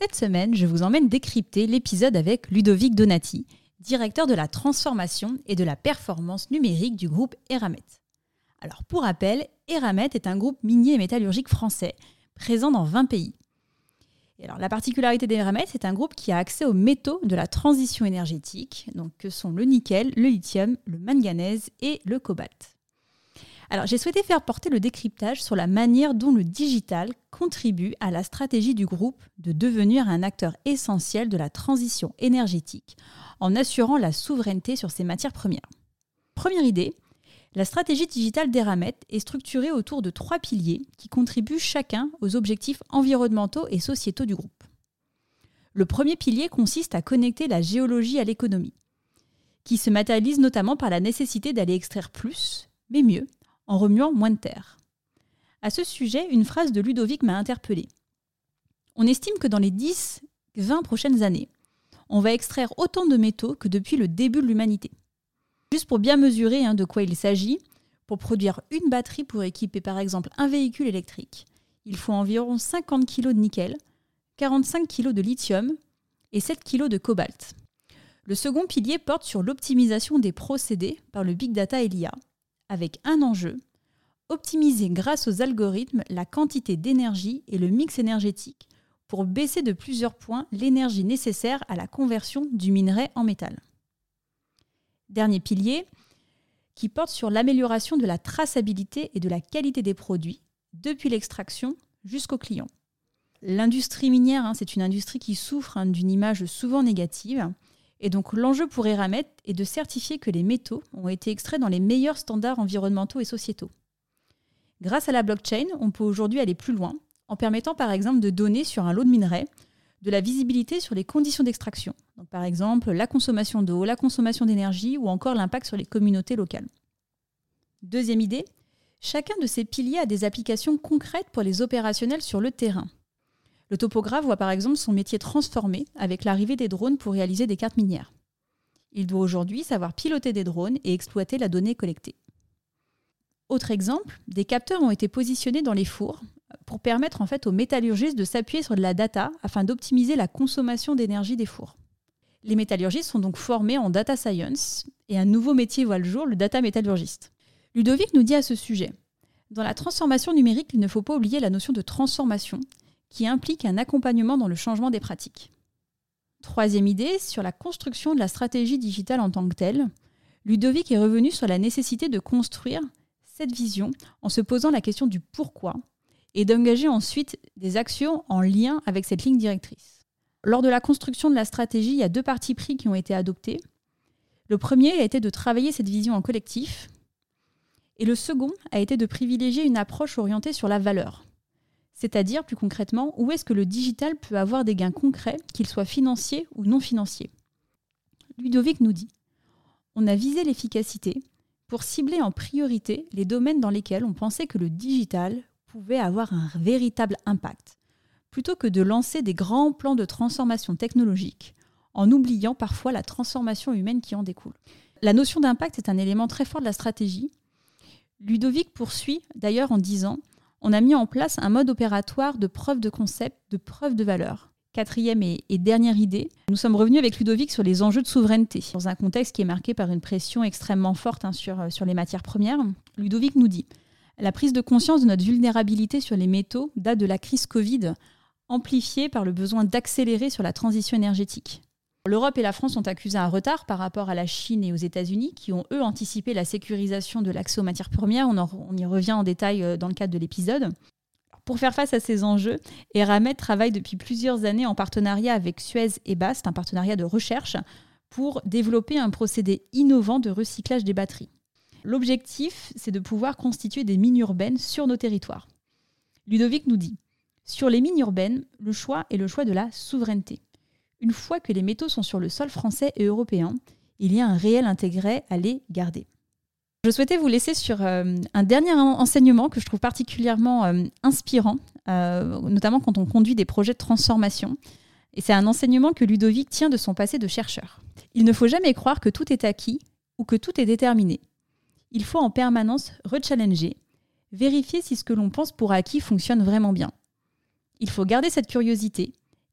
Cette semaine, je vous emmène décrypter l'épisode avec Ludovic Donati, directeur de la transformation et de la performance numérique du groupe Eramet. Alors pour rappel, Eramet est un groupe minier et métallurgique français présent dans 20 pays. Et alors la particularité d'Eramet, c'est un groupe qui a accès aux métaux de la transition énergétique, donc que sont le nickel, le lithium, le manganèse et le cobalt. Alors j'ai souhaité faire porter le décryptage sur la manière dont le digital contribue à la stratégie du groupe de devenir un acteur essentiel de la transition énergétique en assurant la souveraineté sur ses matières premières. Première idée, la stratégie digitale d'Eramet est structurée autour de trois piliers qui contribuent chacun aux objectifs environnementaux et sociétaux du groupe. Le premier pilier consiste à connecter la géologie à l'économie, qui se matérialise notamment par la nécessité d'aller extraire plus, mais mieux, en remuant moins de terre. À ce sujet, une phrase de Ludovic m'a interpellée. On estime que dans les 10-20 prochaines années, on va extraire autant de métaux que depuis le début de l'humanité. Juste pour bien mesurer hein, de quoi il s'agit, pour produire une batterie pour équiper par exemple un véhicule électrique, il faut environ 50 kg de nickel, 45 kg de lithium et 7 kg de cobalt. Le second pilier porte sur l'optimisation des procédés par le big data et l'IA, avec un enjeu, optimiser grâce aux algorithmes la quantité d'énergie et le mix énergétique pour baisser de plusieurs points l'énergie nécessaire à la conversion du minerai en métal. Dernier pilier, qui porte sur l'amélioration de la traçabilité et de la qualité des produits, depuis l'extraction jusqu'au client. L'industrie minière, hein, c'est une industrie qui souffre hein, d'une image souvent négative, et donc l'enjeu pour Eramet est de certifier que les métaux ont été extraits dans les meilleurs standards environnementaux et sociétaux. Grâce à la blockchain, on peut aujourd'hui aller plus loin, en permettant par exemple de donner sur un lot de minerais de la visibilité sur les conditions d'extraction. par exemple la consommation d'eau, la consommation d'énergie ou encore l'impact sur les communautés locales. Deuxième idée, chacun de ces piliers a des applications concrètes pour les opérationnels sur le terrain. Le topographe voit par exemple son métier transformé avec l'arrivée des drones pour réaliser des cartes minières. Il doit aujourd'hui savoir piloter des drones et exploiter la donnée collectée. Autre exemple, des capteurs ont été positionnés dans les fours pour permettre en fait aux métallurgistes de s'appuyer sur de la data afin d'optimiser la consommation d'énergie des fours. Les métallurgistes sont donc formés en data science et un nouveau métier voit le jour, le data métallurgiste. Ludovic nous dit à ce sujet Dans la transformation numérique, il ne faut pas oublier la notion de transformation qui implique un accompagnement dans le changement des pratiques. Troisième idée, sur la construction de la stratégie digitale en tant que telle, Ludovic est revenu sur la nécessité de construire cette vision en se posant la question du pourquoi et d'engager ensuite des actions en lien avec cette ligne directrice. Lors de la construction de la stratégie, il y a deux partis pris qui ont été adoptés. Le premier a été de travailler cette vision en collectif et le second a été de privilégier une approche orientée sur la valeur. C'est-à-dire, plus concrètement, où est-ce que le digital peut avoir des gains concrets, qu'ils soient financiers ou non financiers? Ludovic nous dit On a visé l'efficacité pour cibler en priorité les domaines dans lesquels on pensait que le digital pouvait avoir un véritable impact, plutôt que de lancer des grands plans de transformation technologique en oubliant parfois la transformation humaine qui en découle. La notion d'impact est un élément très fort de la stratégie. Ludovic poursuit d'ailleurs en disant on a mis en place un mode opératoire de preuve de concept, de preuve de valeur. Quatrième et, dernière idée, nous sommes revenus avec Ludovic sur les enjeux de souveraineté, dans un contexte qui est marqué par une pression extrêmement forte hein, euh, sur les matières premières. Ludovic nous dit La prise de conscience de notre vulnérabilité sur les métaux date de la crise Covid, amplifiée par le besoin d'accélérer sur la transition énergétique. L'Europe et la France ont accusé un retard par rapport à la Chine et aux États-Unis, qui ont eux anticipé la sécurisation de l'accès aux matières premières. On, y revient en détail euh, dans le cadre de l'épisode. Pour faire face à ces enjeux, Eramet travaille depuis plusieurs années en partenariat avec Suez et Bast, un partenariat de recherche, pour développer un procédé innovant de recyclage des batteries. L'objectif, c'est de pouvoir constituer des mines urbaines sur nos territoires. Ludovic nous dit Sur les mines urbaines, le choix est le choix de la souveraineté une fois que les métaux sont sur le sol français et européen, il y a un réel intérêt à les garder. Je souhaitais vous laisser sur euh, un dernier enseignement que je trouve particulièrement euh, inspirant, euh, notamment quand on conduit des projets de transformation. Et c'est un enseignement que Ludovic tient de son passé de chercheur. Il ne faut jamais croire que tout est acquis ou que tout est déterminé. Il faut en permanence rechallenger, vérifier si ce que l'on pense pour acquis fonctionne vraiment bien. Il faut garder cette curiosité